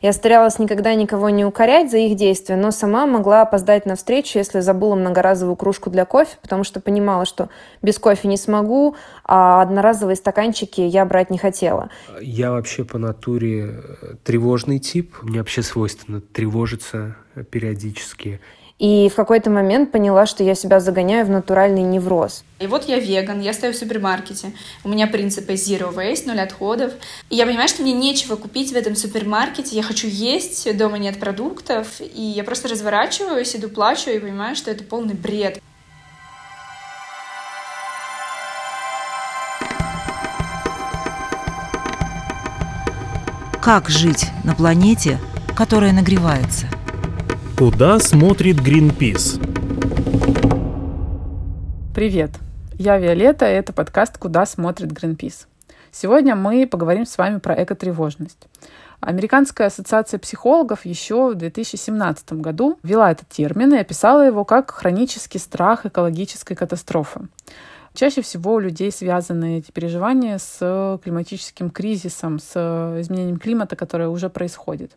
Я старалась никогда никого не укорять за их действия, но сама могла опоздать на встречу, если забыла многоразовую кружку для кофе, потому что понимала, что без кофе не смогу, а одноразовые стаканчики я брать не хотела. Я вообще по натуре э, тревожный тип. Мне вообще свойственно тревожиться периодически. И в какой-то момент поняла, что я себя загоняю в натуральный невроз. И вот я веган, я стою в супермаркете. У меня принципы zero waste, ноль отходов. И я понимаю, что мне нечего купить в этом супермаркете. Я хочу есть, дома нет продуктов. И я просто разворачиваюсь, иду плачу и понимаю, что это полный бред. Как жить на планете, которая нагревается – Куда смотрит Greenpeace? Привет, я Виолетта, и это подкаст «Куда смотрит Greenpeace». Сегодня мы поговорим с вами про экотревожность. Американская ассоциация психологов еще в 2017 году ввела этот термин и описала его как хронический страх экологической катастрофы. Чаще всего у людей связаны эти переживания с климатическим кризисом, с изменением климата, которое уже происходит.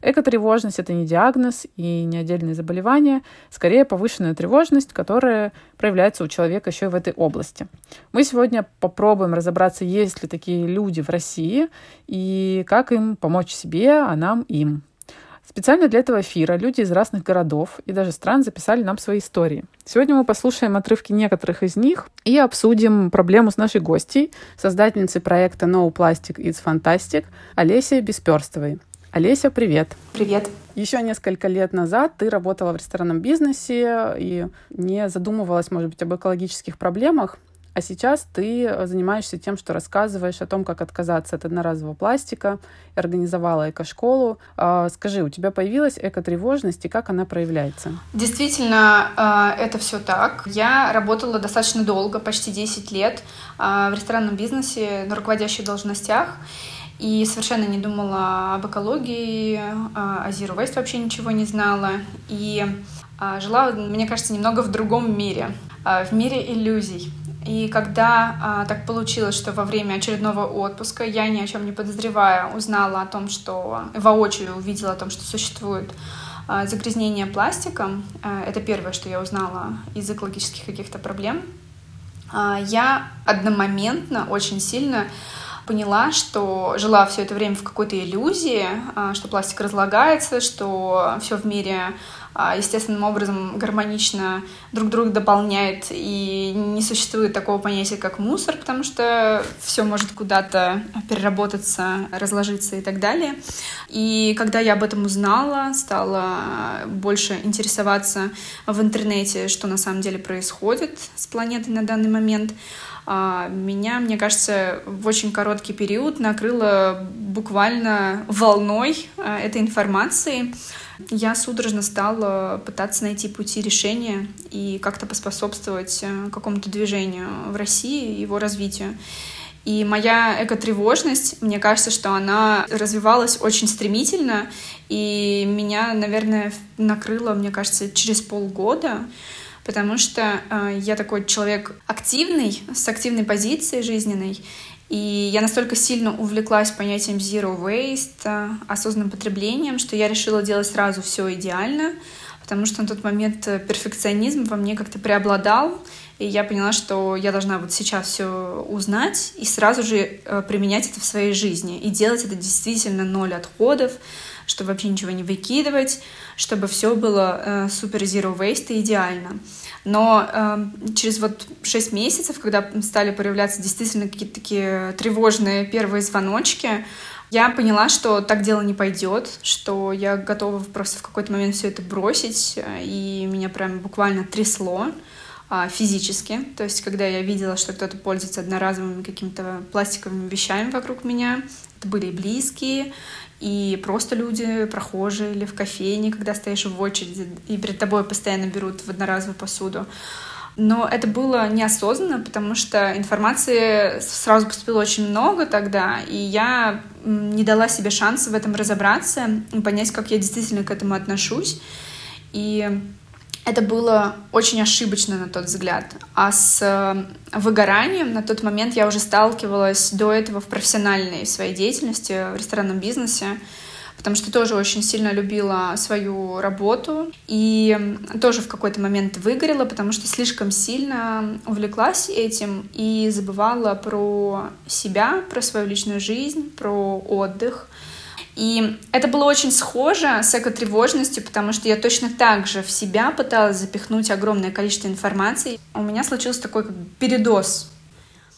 Экотревожность — это не диагноз и не отдельное заболевание, скорее повышенная тревожность, которая проявляется у человека еще и в этой области. Мы сегодня попробуем разобраться, есть ли такие люди в России и как им помочь себе, а нам им. Специально для этого эфира люди из разных городов и даже стран записали нам свои истории. Сегодня мы послушаем отрывки некоторых из них и обсудим проблему с нашей гостьей, создательницей проекта No Plastic It's Fantastic Олесей Бесперстовой. Олеся, привет. Привет. Еще несколько лет назад ты работала в ресторанном бизнесе и не задумывалась, может быть, об экологических проблемах. А сейчас ты занимаешься тем, что рассказываешь о том, как отказаться от одноразового пластика, и организовала экошколу. А, скажи, у тебя появилась экотревожность, и как она проявляется? Действительно, а, это все так. Я работала достаточно долго, почти 10 лет а, в ресторанном бизнесе на руководящих должностях и совершенно не думала об экологии, а, о Zero Waste вообще ничего не знала. И а, жила, мне кажется, немного в другом мире, а, в мире иллюзий. И когда так получилось, что во время очередного отпуска я ни о чем не подозревая узнала о том, что воочию увидела о том, что существует загрязнение пластиком, это первое, что я узнала из экологических каких-то проблем, я одномоментно очень сильно поняла, что жила все это время в какой-то иллюзии, а, что пластик разлагается, что все в мире естественным образом гармонично друг друга дополняет, и не существует такого понятия, как мусор, потому что все может куда-то переработаться, разложиться и так далее. И когда я об этом узнала, стала больше интересоваться в интернете, что на самом деле происходит с планетой на данный момент, а, меня, мне кажется, в очень короткий период накрыло буквально волной а, этой информации. Я судорожно стала пытаться найти пути решения и как-то поспособствовать э, какому-то движению в России, его развитию. И моя экотревожность, мне кажется, что она развивалась очень стремительно, и меня, наверное, накрыло, мне кажется, через полгода потому что э, я такой человек активный, с активной позицией жизненной, и я настолько сильно увлеклась понятием zero waste, э, осознанным потреблением, что я решила делать сразу все идеально, потому что на тот момент э, перфекционизм во мне как-то преобладал, и я поняла, что я должна вот сейчас все узнать и сразу же э, применять это в своей жизни, и делать это действительно ноль отходов, чтобы вообще ничего не выкидывать, чтобы все было э, супер zero waste и идеально. Но э, через вот 6 месяцев, когда стали появляться действительно какие-то такие тревожные первые звоночки, я поняла, что так дело не пойдет, что я готова просто в какой-то момент все это бросить, э, и меня прям буквально трясло а, физически. То есть, когда я видела, что кто-то пользуется одноразовыми какими-то пластиковыми вещами вокруг меня, это были близкие, и просто люди, прохожие или в кофейне, когда стоишь в очереди, и перед тобой постоянно берут в одноразовую посуду. Но это было неосознанно, потому что информации сразу поступило очень много тогда, и я не дала себе шанса в этом разобраться понять, как я действительно к этому отношусь. И это было очень ошибочно на тот взгляд. А с э, выгоранием на тот момент я уже сталкивалась до этого в профессиональной своей деятельности, в ресторанном бизнесе, потому что тоже очень сильно любила свою работу и тоже в какой-то момент выгорела, потому что слишком сильно увлеклась этим и забывала про себя, про свою личную жизнь, про отдых. И это было очень схоже с экотревожностью, потому что я точно так же в себя пыталась запихнуть огромное количество информации. У меня случился такой как передоз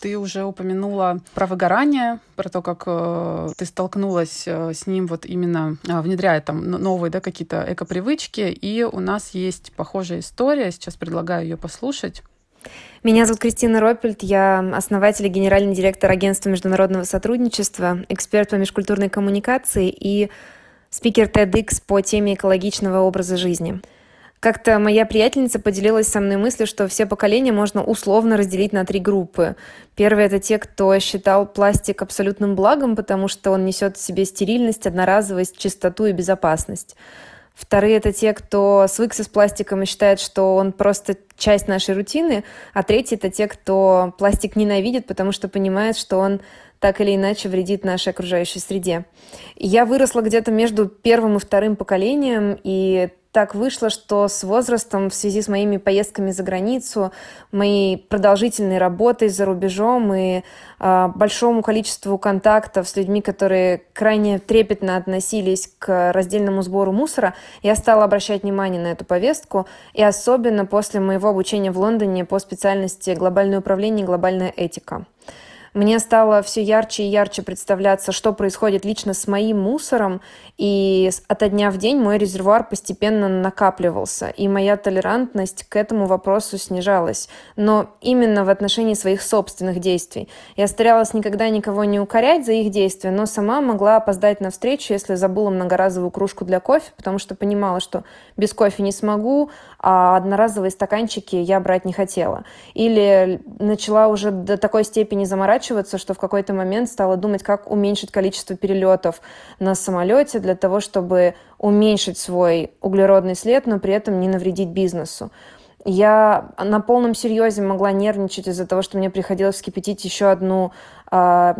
ты уже упомянула про выгорание, про то, как э, ты столкнулась э, с ним вот именно э, внедряя там новые да, какие-то экопривычки. И у нас есть похожая история. Сейчас предлагаю ее послушать. Меня зовут Кристина Ропельт, я основатель и генеральный директор агентства международного сотрудничества, эксперт по межкультурной коммуникации и спикер TEDx по теме экологичного образа жизни. Как-то моя приятельница поделилась со мной мыслью, что все поколения можно условно разделить на три группы. Первые — это те, кто считал пластик абсолютным благом, потому что он несет в себе стерильность, одноразовость, чистоту и безопасность. Вторые — это те, кто свыкся с пластиком и считает, что он просто часть нашей рутины. А третьи — это те, кто пластик ненавидит, потому что понимает, что он так или иначе вредит нашей окружающей среде. Я выросла где-то между первым и вторым поколением, и так вышло, что с возрастом, в связи с моими поездками за границу, моей продолжительной работой за рубежом и э, большому количеству контактов с людьми, которые крайне трепетно относились к раздельному сбору мусора, я стала обращать внимание на эту повестку, и особенно после моего обучения в Лондоне по специальности глобальное управление и глобальная этика мне стало все ярче и ярче представляться, что происходит лично с моим мусором, и ото дня в день мой резервуар постепенно накапливался, и моя толерантность к этому вопросу снижалась. Но именно в отношении своих собственных действий. Я старалась никогда никого не укорять за их действия, но сама могла опоздать на встречу, если забыла многоразовую кружку для кофе, потому что понимала, что без кофе не смогу, а одноразовые стаканчики я брать не хотела. Или начала уже до такой степени заморачиваться, что в какой-то момент стала думать, как уменьшить количество перелетов на самолете для того, чтобы уменьшить свой углеродный след, но при этом не навредить бизнесу. Я на полном серьезе могла нервничать из-за того, что мне приходилось вскипятить еще одну э,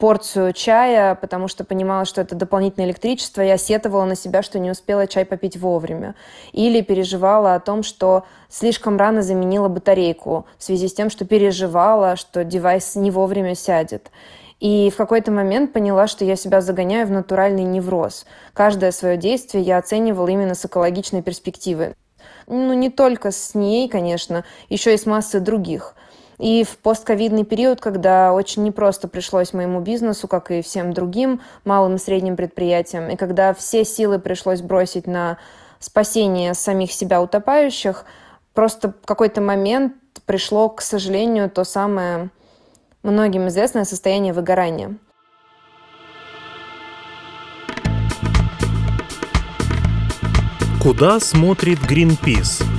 порцию чая, потому что понимала, что это дополнительное электричество, я сетовала на себя, что не успела чай попить вовремя. Или переживала о том, что слишком рано заменила батарейку в связи с тем, что переживала, что девайс не вовремя сядет. И в какой-то момент поняла, что я себя загоняю в натуральный невроз. Каждое свое действие я оценивала именно с экологичной перспективы. Ну, не только с ней, конечно, еще и с массой других – и в постковидный период, когда очень непросто пришлось моему бизнесу, как и всем другим малым и средним предприятиям, и когда все силы пришлось бросить на спасение самих себя утопающих, просто в какой-то момент пришло, к сожалению, то самое многим известное состояние выгорания. Куда смотрит Greenpeace?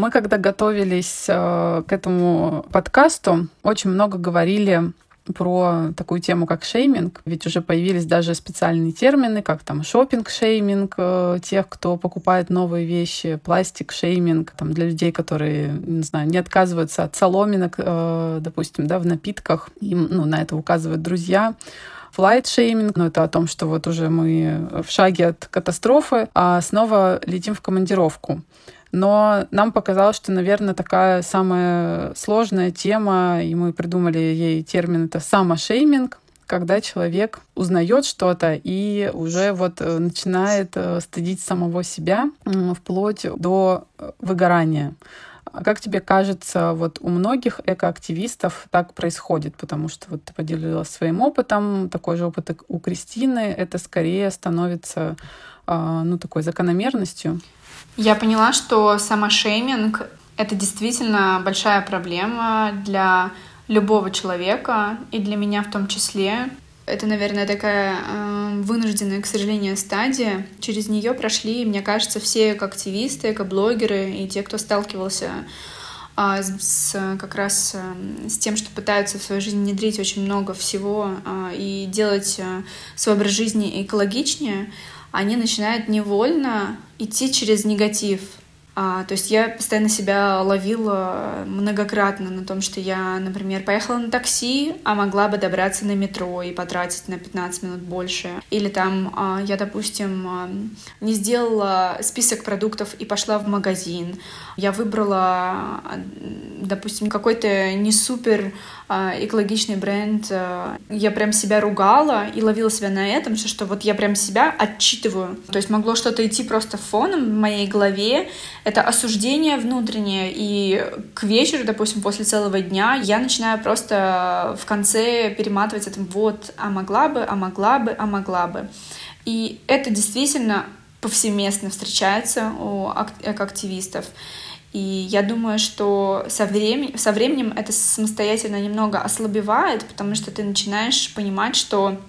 Мы, когда готовились э, к этому подкасту, очень много говорили про такую тему, как шейминг. Ведь уже появились даже специальные термины, как там шопинг-шейминг э, тех, кто покупает новые вещи, пластик-шейминг там, для людей, которые, не знаю, не отказываются от соломинок, э, допустим, да, в напитках. Им ну, на это указывают друзья flight shaming, но это о том, что вот уже мы в шаге от катастрофы, а снова летим в командировку. Но нам показалось, что, наверное, такая самая сложная тема, и мы придумали ей термин, это само shaming, когда человек узнает что-то и уже вот э, начинает э, стыдить самого себя вплоть до э, выгорания. А как тебе кажется, вот у многих экоактивистов так происходит? Потому что вот ты поделилась своим опытом, такой же опыт у Кристины, это скорее становится а, ну, такой закономерностью. Я поняла, что самошейминг — это действительно большая проблема для любого человека, и для меня в том числе. Это, наверное, такая э, вынужденная, к сожалению, стадия. Через нее прошли, мне кажется, все активисты, блогеры и те, кто сталкивался э, с, как раз э, с тем, что пытаются в свою жизнь внедрить очень много всего э, и делать э, свой образ жизни экологичнее, они начинают невольно идти через негатив. А, то есть я постоянно себя ловила многократно на том, что я, например, поехала на такси, а могла бы добраться на метро и потратить на 15 минут больше. Или там а, я, допустим, а, не сделала список продуктов и пошла в магазин. Я выбрала, допустим, какой-то не супер экологичный бренд. А, я прям себя ругала и ловила себя на этом, что, что вот я прям себя отчитываю. То есть могло что-то идти просто фоном в моей голове. Это осуждение внутреннее. И к вечеру, допустим, после целого дня я начинаю просто в конце перематывать это вот, а могла бы, а могла бы, а могла бы. И это действительно повсеместно встречается у экоактивистов. И я думаю, что со, временем, со временем это самостоятельно немного ослабевает, потому что ты начинаешь понимать, что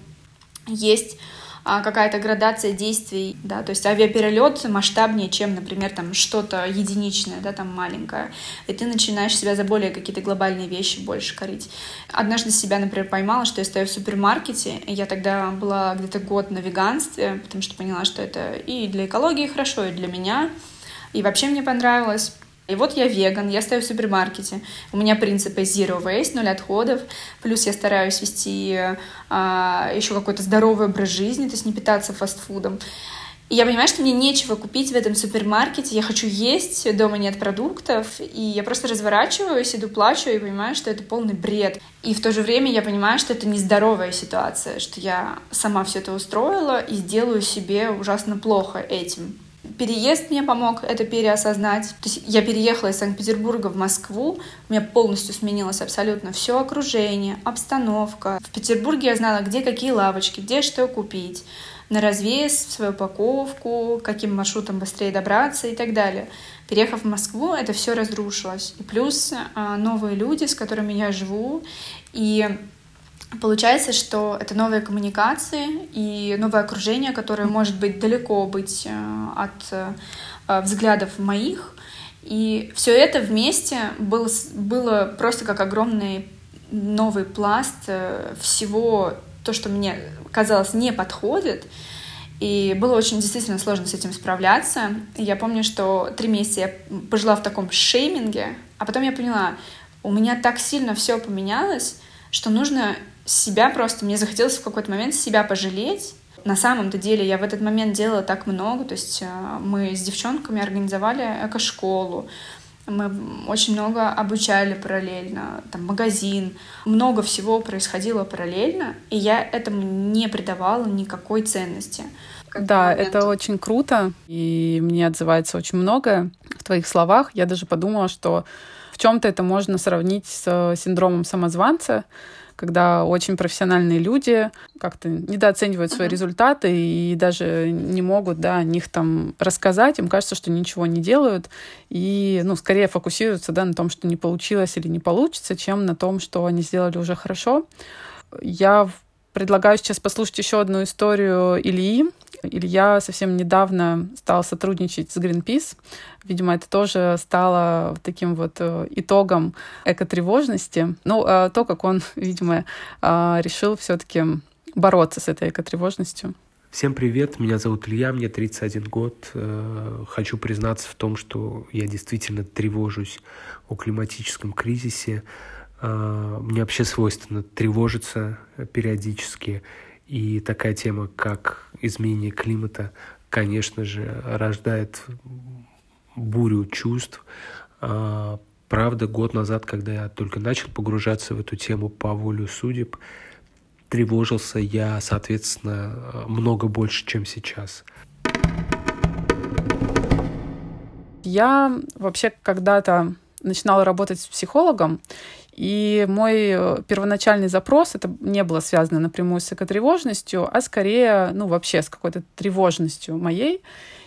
есть а, какая-то градация действий, да, то есть авиаперелет масштабнее, чем, например, там что-то единичное, да, там маленькое, и ты начинаешь себя за более какие-то глобальные вещи больше корить. Однажды себя, например, поймала, что я стою в супермаркете, и я тогда была где-то год на веганстве, потому что поняла, что это и для экологии хорошо, и для меня, и вообще мне понравилось. И вот я веган, я стою в супермаркете, у меня принципы zero waste, ноль отходов, плюс я стараюсь вести а, еще какой-то здоровый образ жизни, то есть не питаться фастфудом. И я понимаю, что мне нечего купить в этом супермаркете, я хочу есть, дома нет продуктов, и я просто разворачиваюсь, иду плачу и понимаю, что это полный бред. И в то же время я понимаю, что это нездоровая ситуация, что я сама все это устроила и сделаю себе ужасно плохо этим. Переезд мне помог это переосознать. То есть я переехала из Санкт-Петербурга в Москву, у меня полностью сменилось абсолютно все окружение, обстановка. В Петербурге я знала, где какие лавочки, где что купить, на развес, свою упаковку, каким маршрутом быстрее добраться и так далее. Переехав в Москву, это все разрушилось. И плюс а, новые люди, с которыми я живу, и Получается, что это новые коммуникации и новое окружение, которое может быть далеко быть э, от э, взглядов моих. И все это вместе было, было просто как огромный новый пласт э, всего, то, что мне казалось не подходит. И было очень действительно сложно с этим справляться. Я помню, что три месяца я пожила в таком шейминге, а потом я поняла, у меня так сильно все поменялось, что нужно себя просто, мне захотелось в какой-то момент себя пожалеть. На самом-то деле я в этот момент делала так много, то есть э, мы с девчонками организовали эко-школу, мы очень много обучали параллельно, там магазин, много всего происходило параллельно, и я этому не придавала никакой ценности. Да, момент. это очень круто, и мне отзывается очень многое в твоих словах. Я даже подумала, что в чем-то это можно сравнить с синдромом самозванца, когда очень профессиональные люди как-то недооценивают свои uh-huh. результаты и даже не могут да, о них там рассказать. Им кажется, что ничего не делают. И ну, скорее фокусируются да, на том, что не получилось или не получится, чем на том, что они сделали уже хорошо. Я предлагаю сейчас послушать еще одну историю Ильи, Илья совсем недавно стал сотрудничать с Greenpeace. Видимо, это тоже стало таким вот э, итогом экотревожности. Ну, а то, как он, видимо, а, решил все-таки бороться с этой экотревожностью. Всем привет, меня зовут Илья, мне 31 год. Э, хочу признаться в том, что я действительно тревожусь о климатическом кризисе. Э, мне вообще свойственно тревожиться периодически. И такая тема, как изменение климата, конечно же, рождает бурю чувств. А, правда, год назад, когда я только начал погружаться в эту тему по волю судеб, тревожился я, соответственно, много больше, чем сейчас. Я вообще когда-то начинала работать с психологом, и мой э, первоначальный запрос, это не было связано напрямую с экотревожностью, а скорее, ну, вообще с какой-то тревожностью моей.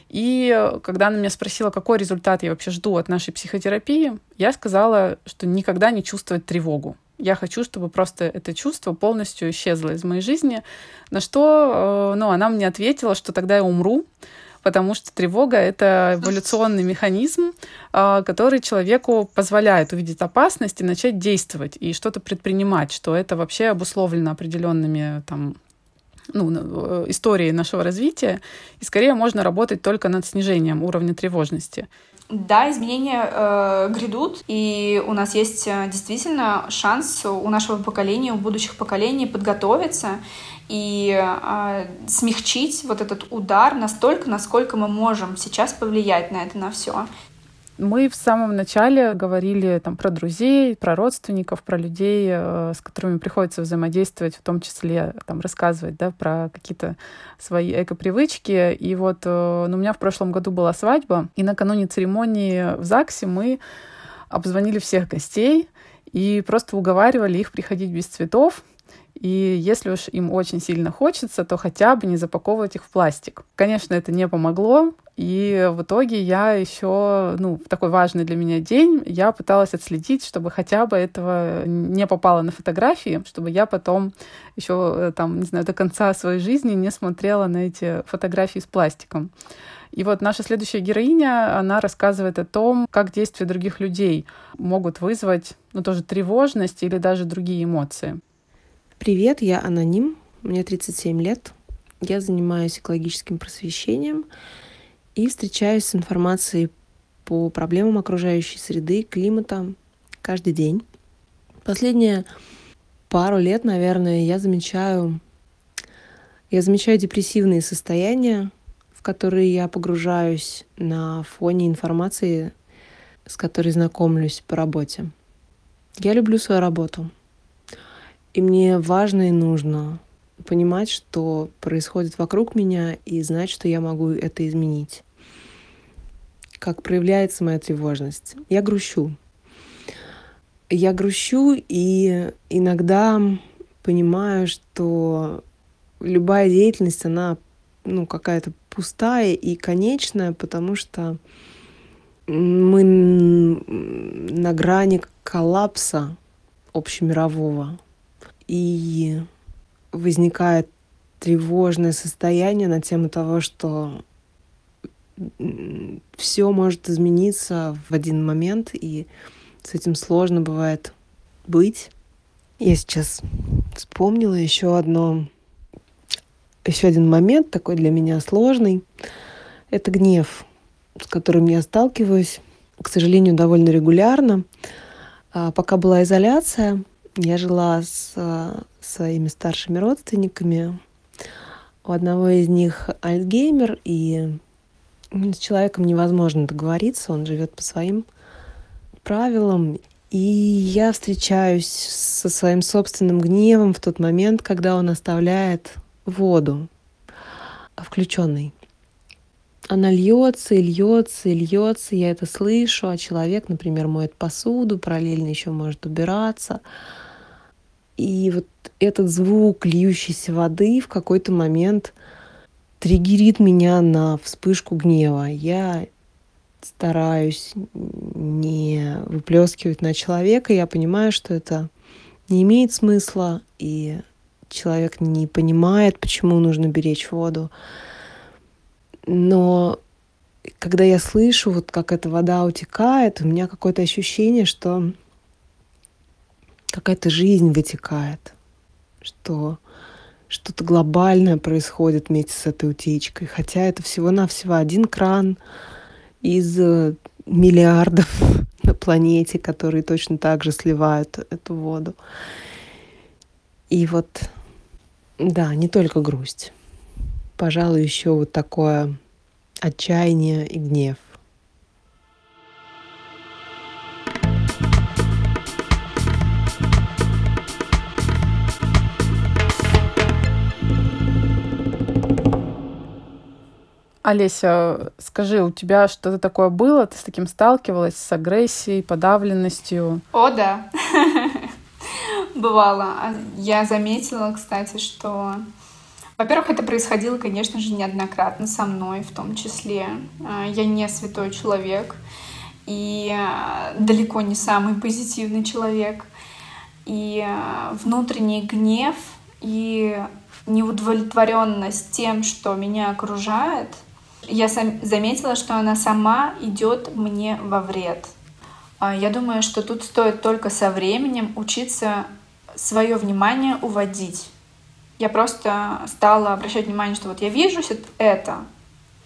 И э, когда она меня спросила, какой результат я вообще жду от нашей психотерапии, я сказала, что никогда не чувствовать тревогу. Я хочу, чтобы просто это чувство полностью исчезло из моей жизни. На что э, ну, она мне ответила, что тогда я умру, потому что тревога — это эволюционный механизм, а, который человеку позволяет увидеть опасность и начать действовать и что-то предпринимать, что это вообще обусловлено определенными там ну, э, истории нашего развития, и скорее можно работать только над снижением уровня тревожности. да, изменения э, грядут, и у нас есть э, действительно шанс у нашего поколения, у будущих поколений подготовиться и э, смягчить вот этот удар настолько, насколько мы можем сейчас повлиять на это на все. Мы в самом начале говорили там, про друзей, про родственников, про людей, э, с которыми приходится взаимодействовать, в том числе там, рассказывать да, про какие-то свои эко-привычки. И вот э, ну, у меня в прошлом году была свадьба, и накануне церемонии в ЗАГСе мы обзвонили всех гостей и просто уговаривали их приходить без цветов, и если уж им очень сильно хочется, то хотя бы не запаковывать их в пластик. Конечно, это не помогло, и в итоге я еще, ну, в такой важный для меня день, я пыталась отследить, чтобы хотя бы этого не попало на фотографии, чтобы я потом еще, э, там, не знаю, до конца своей жизни не смотрела на эти фотографии с пластиком. И вот наша следующая героиня, она рассказывает о том, как действия других людей могут вызвать, ну, тоже тревожность или даже другие эмоции. Привет, я Аноним, мне 37 лет. Я занимаюсь экологическим просвещением и встречаюсь с информацией по проблемам окружающей среды, климата каждый день. Последние пару лет, наверное, я замечаю, я замечаю депрессивные состояния, в которые я погружаюсь на фоне информации, с которой знакомлюсь по работе. Я люблю свою работу. И мне важно и нужно понимать, что происходит вокруг меня, и знать, что я могу это изменить. Как проявляется моя тревожность. Я грущу. Я грущу и иногда понимаю, что любая деятельность, она ну, какая-то пустая и конечная, потому что мы на грани коллапса общемирового. И возникает тревожное состояние на тему того, что все может измениться в один момент, и с этим сложно бывает быть. Я сейчас вспомнила еще одно, еще один момент такой для меня сложный. Это гнев, с которым я сталкиваюсь, к сожалению, довольно регулярно. А, пока была изоляция, я жила с э, своими старшими родственниками. У одного из них Альцгеймер, и с человеком невозможно договориться, он живет по своим правилам. И я встречаюсь со своим собственным гневом в тот момент, когда он оставляет воду включенной. Она льется и льется и льется, я это слышу, а человек, например, моет посуду, параллельно еще может убираться. И вот этот звук льющейся воды в какой-то момент триггерит меня на вспышку гнева. Я стараюсь не выплескивать на человека. Я понимаю, что это не имеет смысла, и человек не понимает, почему нужно беречь воду. Но когда я слышу, вот как эта вода утекает, у меня какое-то ощущение, что какая-то жизнь вытекает, что что-то глобальное происходит вместе с этой утечкой. Хотя это всего-навсего один кран из э, миллиардов на планете, которые точно так же сливают эту воду. И вот, да, не только грусть. Пожалуй, еще вот такое отчаяние и гнев. Олеся, скажи, у тебя что-то такое было? Ты с таким сталкивалась, с агрессией, подавленностью? О, да. Бывало. А я заметила, кстати, что во-первых, это происходило, конечно же, неоднократно со мной в том числе. А, я не святой человек и а, далеко не самый позитивный человек. И внутренний гнев и неудовлетворенность тем, что меня окружает, я заметила, что она сама идет мне во вред. А, я думаю, что тут стоит только со временем учиться свое внимание уводить. Я просто стала обращать внимание, что вот я вижу это,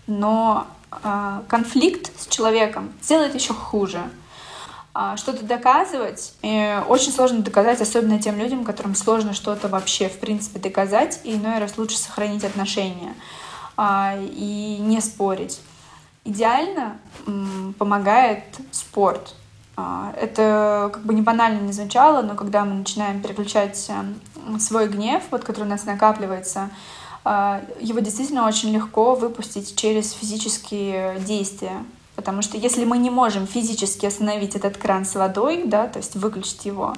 но а, конфликт с человеком сделает еще хуже. А, что-то доказывать и очень сложно доказать, особенно тем людям, которым сложно что-то вообще в принципе доказать, и иной раз лучше сохранить отношения и не спорить. Идеально помогает спорт. А, это как бы не банально не звучало, но когда мы начинаем переключать свой гнев, вот, который у нас накапливается, а, его действительно очень легко выпустить через физические действия. Потому что если мы не можем физически остановить этот кран с водой, да, то есть выключить его,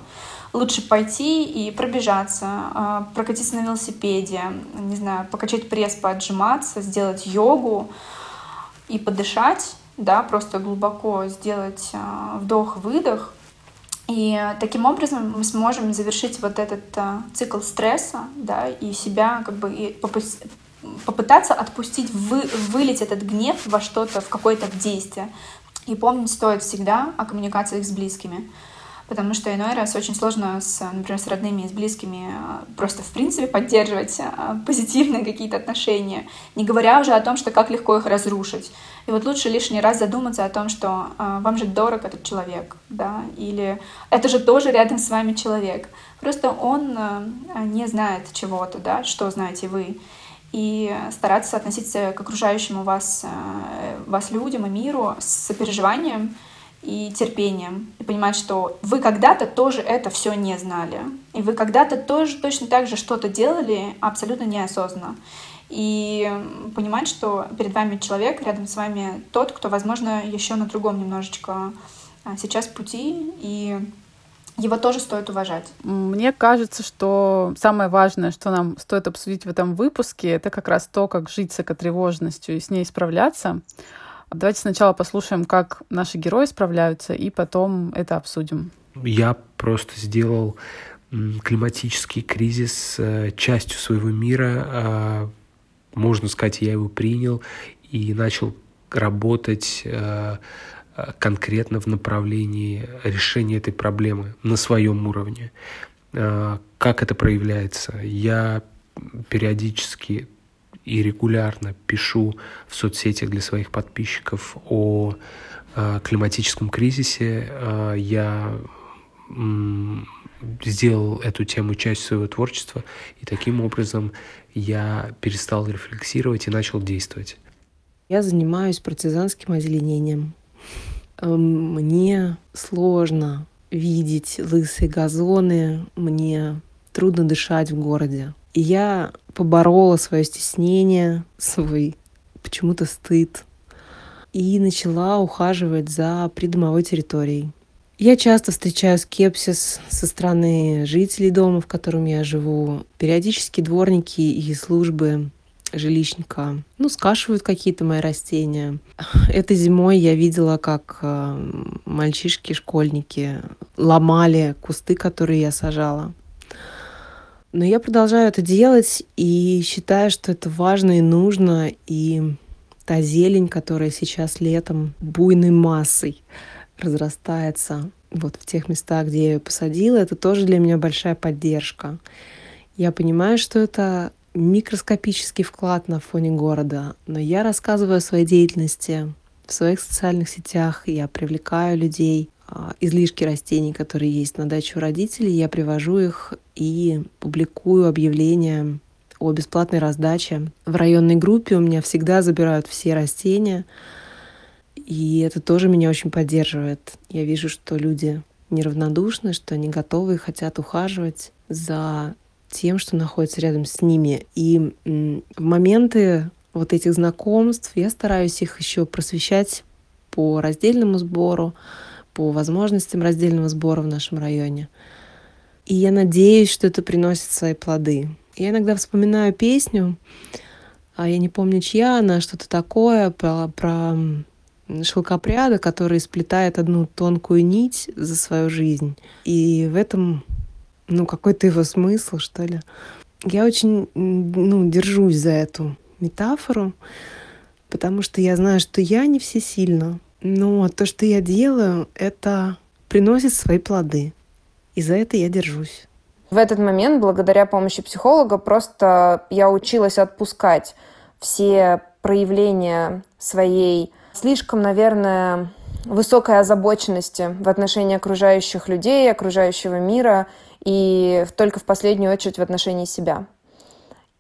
лучше пойти и пробежаться, а, прокатиться на велосипеде, не знаю, покачать пресс, поотжиматься, сделать йогу и подышать, да, просто глубоко сделать а, вдох-выдох. И таким образом мы сможем завершить вот этот а, цикл стресса, да, и себя как бы и попытаться отпустить, вы, вылить этот гнев во что-то, в какое-то действие. И помнить стоит всегда о коммуникациях с близкими потому что иной раз очень сложно, с, например, с родными и с близкими а, просто в принципе поддерживать а, позитивные какие-то отношения, не говоря уже о том, что как легко их разрушить. И вот лучше лишний раз задуматься о том, что а, вам же дорог этот человек, да, или это же тоже рядом с вами человек. Просто он не знает чего-то, да, что знаете вы и стараться относиться к окружающему вас, вас людям и миру с сопереживанием, и терпением, и понимать, что вы когда-то тоже это все не знали, и вы когда-то тоже точно так же что-то делали абсолютно неосознанно. И понимать, что перед вами человек, рядом с вами тот, кто, возможно, еще на другом немножечко а, сейчас пути, и его тоже стоит уважать. Мне кажется, что самое важное, что нам стоит обсудить в этом выпуске, это как раз то, как жить с экотревожностью и с ней справляться. Давайте сначала послушаем, как наши герои справляются, и потом это обсудим. Я просто сделал климатический кризис э, частью своего мира. А, можно сказать, я его принял и начал работать э, конкретно в направлении решения этой проблемы на своем уровне. А, как это проявляется? Я периодически и регулярно пишу в соцсетях для своих подписчиков о э, климатическом кризисе. Э, я сделал эту тему частью своего творчества, и таким образом я перестал рефлексировать и начал действовать. Я занимаюсь партизанским озеленением. Эм, мне сложно видеть лысые газоны, мне трудно дышать в городе. И я поборола свое стеснение, свой почему-то стыд и начала ухаживать за придомовой территорией. Я часто встречаю скепсис со стороны жителей дома, в котором я живу. Периодически дворники и службы жилищника, ну, скашивают какие-то мои растения. Этой зимой я видела, как э, мальчишки, школьники ломали кусты, которые я сажала. Но я продолжаю это делать и считаю, что это важно и нужно. И та зелень, которая сейчас летом буйной массой разрастается вот в тех местах, где я ее посадила, это тоже для меня большая поддержка. Я понимаю, что это микроскопический вклад на фоне города, но я рассказываю о своей деятельности в своих социальных сетях, я привлекаю людей, излишки растений, которые есть на даче у родителей, я привожу их и публикую объявления о бесплатной раздаче. В районной группе у меня всегда забирают все растения, и это тоже меня очень поддерживает. Я вижу, что люди неравнодушны, что они готовы и хотят ухаживать за тем, что находится рядом с ними. И в моменты вот этих знакомств я стараюсь их еще просвещать по раздельному сбору, по возможностям раздельного сбора в нашем районе. И я надеюсь, что это приносит свои плоды. Я иногда вспоминаю песню, а я не помню, чья она, что-то такое про, про шелкопряда, который сплетает одну тонкую нить за свою жизнь. И в этом, ну, какой-то его смысл, что ли. Я очень, ну, держусь за эту метафору, потому что я знаю, что я не всесильна, но то, что я делаю, это приносит свои плоды. И за это я держусь. В этот момент, благодаря помощи психолога, просто я училась отпускать все проявление своей слишком, наверное, высокой озабоченности в отношении окружающих людей, окружающего мира и только в последнюю очередь в отношении себя.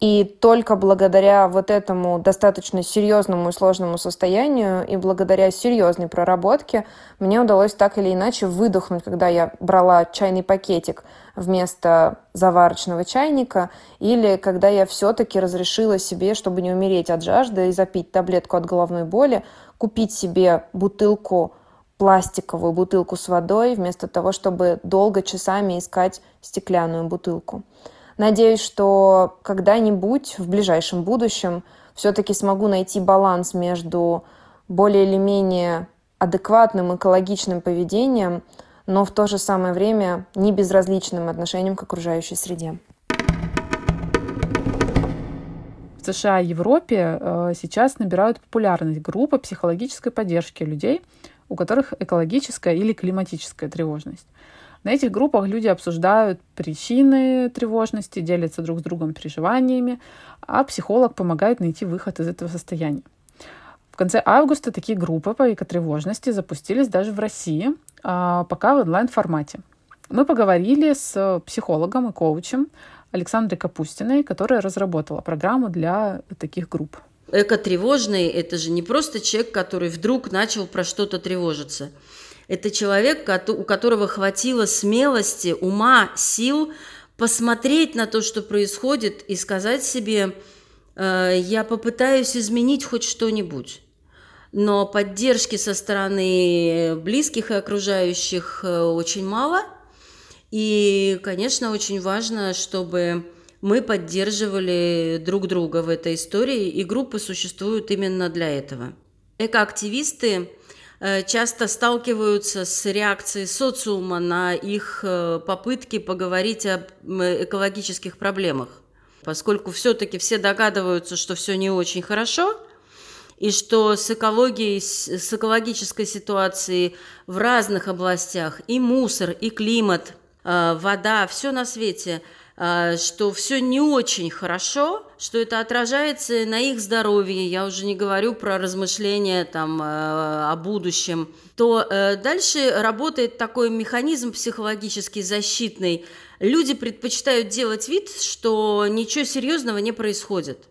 И только благодаря вот этому достаточно серьезному и сложному состоянию и благодаря серьезной проработке мне удалось так или иначе выдохнуть, когда я брала чайный пакетик вместо заварочного чайника, или когда я все-таки разрешила себе, чтобы не умереть от жажды и запить таблетку от головной боли, купить себе бутылку пластиковую бутылку с водой, вместо того, чтобы долго часами искать стеклянную бутылку. Надеюсь, что когда-нибудь в ближайшем будущем все-таки смогу найти баланс между более или менее адекватным экологичным поведением, но в то же самое время не безразличным отношением к окружающей среде. В США и Европе э, сейчас набирают популярность группы психологической поддержки людей, у которых экологическая или климатическая тревожность. На этих группах люди обсуждают причины тревожности, делятся друг с другом переживаниями, а психолог помогает найти выход из этого состояния. В конце августа такие группы по экотревожности запустились даже в России, а пока в онлайн-формате. Мы поговорили с психологом и коучем Александрой Капустиной, которая разработала программу для таких групп. Экотревожный – это же не просто человек, который вдруг начал про что-то тревожиться – это человек, у которого хватило смелости, ума, сил посмотреть на то, что происходит, и сказать себе, «Э, я попытаюсь изменить хоть что-нибудь. Но поддержки со стороны близких и окружающих э, очень мало. И, конечно, очень важно, чтобы мы поддерживали друг друга в этой истории, и группы существуют именно для этого. Экоактивисты часто сталкиваются с реакцией социума на их э, попытки поговорить об экологических проблемах. Поскольку все-таки все догадываются, что все не очень хорошо, и что с экологией, с экологической ситуацией в разных областях и мусор, и климат, э, вода, все на свете – что все не очень хорошо, что это отражается на их здоровье, я уже не говорю про размышления там, э, о будущем, то э, дальше работает такой механизм психологический защитный. Люди предпочитают делать вид, что ничего серьезного не происходит.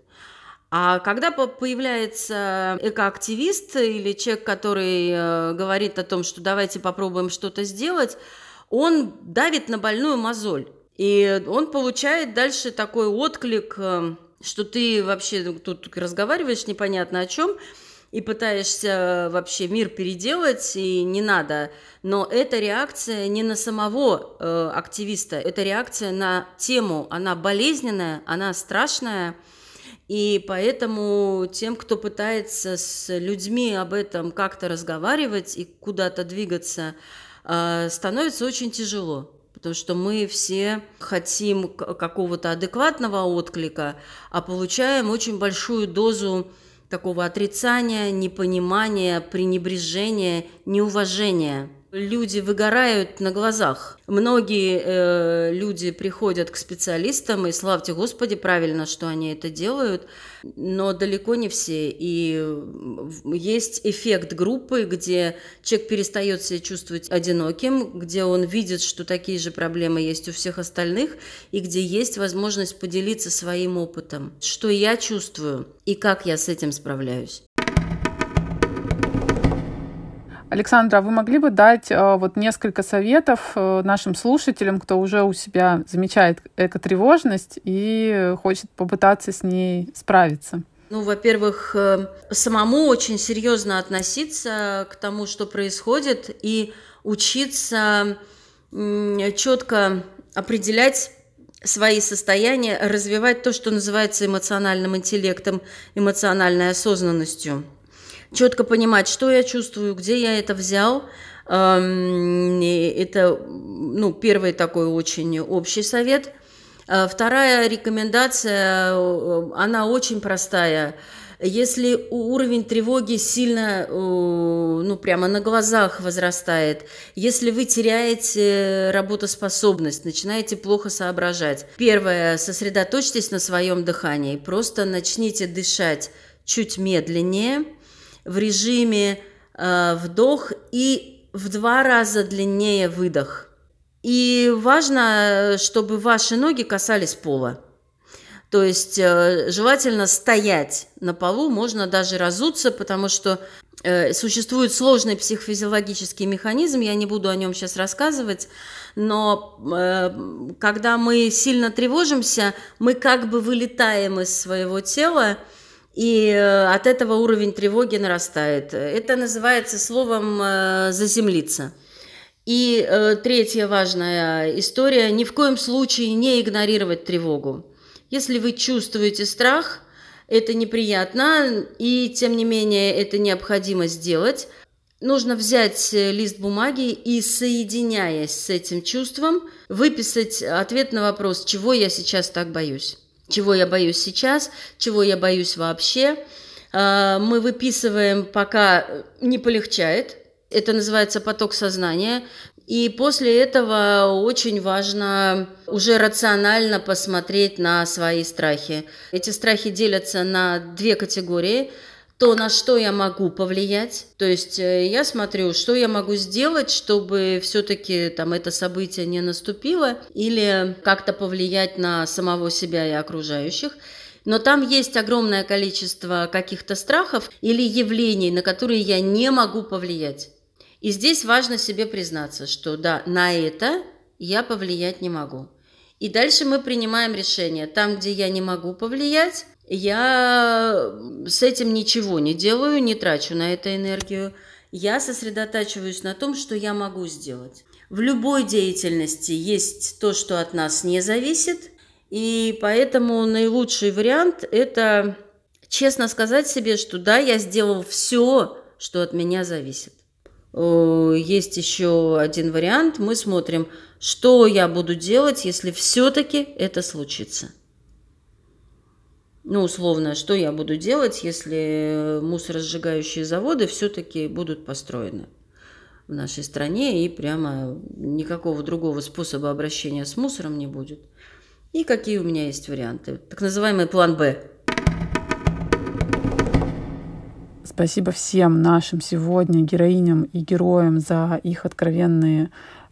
А когда появляется экоактивист или человек, который э, говорит о том, что давайте попробуем что-то сделать, он давит на больную мозоль. И он получает дальше такой отклик, э, что ты вообще тут разговариваешь непонятно о чем, и пытаешься вообще мир переделать, и не надо. Но эта реакция не на самого э, активиста, это реакция на тему. Она болезненная, она страшная. И поэтому тем, кто пытается с людьми об этом как-то разговаривать и куда-то двигаться, э, становится очень тяжело потому что мы все хотим какого-то адекватного отклика, а получаем очень большую дозу такого отрицания, непонимания, пренебрежения, неуважения. Люди выгорают на глазах. Многие э, люди приходят к специалистам, и славьте Господи, правильно, что они это делают, но далеко не все. И есть эффект группы, где человек перестает себя чувствовать одиноким, где он видит, что такие же проблемы есть у всех остальных, и где есть возможность поделиться своим опытом, что я чувствую и как я с этим справляюсь. Александра, а вы могли бы дать э, вот несколько советов э, нашим слушателям, кто уже у себя замечает экотревожность и хочет попытаться с ней справиться? Ну, во-первых, э, самому очень серьезно относиться к тому, что происходит, и учиться четко определять свои состояния, развивать то, что называется эмоциональным интеллектом, эмоциональной осознанностью четко понимать, что я чувствую, где я это взял. Это ну, первый такой очень общий совет. А вторая рекомендация, э, она очень простая. Если уровень тревоги сильно, э, ну, прямо на глазах возрастает, если вы теряете работоспособность, начинаете плохо соображать, первое, сосредоточьтесь на своем дыхании, просто начните дышать чуть медленнее, в режиме э, вдох и в два раза длиннее выдох. И важно, чтобы ваши ноги касались пола. То есть э, желательно стоять на полу, можно даже разуться, потому что э, существует сложный психофизиологический механизм, я не буду о нем сейчас рассказывать, но э, когда мы сильно тревожимся, мы как бы вылетаем из своего тела, и от этого уровень тревоги нарастает. Это называется словом «заземлиться». И третья важная история – ни в коем случае не игнорировать тревогу. Если вы чувствуете страх, это неприятно, и тем не менее это необходимо сделать. Нужно взять э, лист бумаги и, соединяясь с этим чувством, выписать ответ на вопрос, чего я сейчас так боюсь. Чего я боюсь сейчас, чего я боюсь вообще. А, мы выписываем, пока не полегчает. Это называется поток сознания. И после этого очень важно уже рационально посмотреть на свои страхи. Эти страхи делятся на две категории то, на что я могу повлиять. То есть э, я смотрю, что я могу сделать, чтобы все-таки там это событие не наступило, или как-то повлиять на самого себя и окружающих. Но там есть огромное количество каких-то страхов или явлений, на которые я не могу повлиять. И здесь важно себе признаться, что да, на это я повлиять не могу. И дальше мы принимаем решение. Там, где я не могу повлиять, я с этим ничего не делаю, не трачу на это энергию. Я сосредотачиваюсь на том, что я могу сделать. В любой деятельности есть то, что от нас не зависит, и поэтому наилучший вариант – это честно сказать себе, что да, я сделал все, что от меня зависит. Есть еще один вариант. Мы смотрим, что я буду делать, если все-таки это случится. Ну, условно, что я буду делать, если мусоросжигающие заводы все-таки будут построены в нашей стране и прямо никакого другого способа обращения с мусором не будет. И какие у меня есть варианты? Так называемый план «Б». Спасибо всем нашим сегодня героиням и героям за их откровенные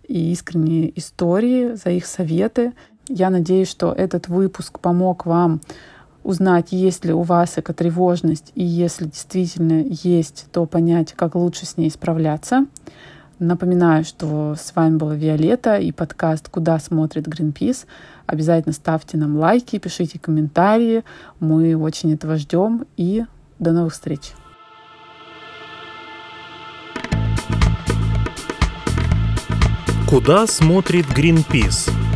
и искренние истории, за их советы. Я надеюсь, что этот выпуск помог вам узнать, есть ли у вас экотревожность, и если действительно есть, то понять, как лучше с ней справляться. Напоминаю, что с вами была Виолетта и подкаст «Куда смотрит Greenpeace». Обязательно ставьте нам лайки, пишите комментарии. Мы очень этого ждем. И до новых встреч! Куда смотрит Greenpeace?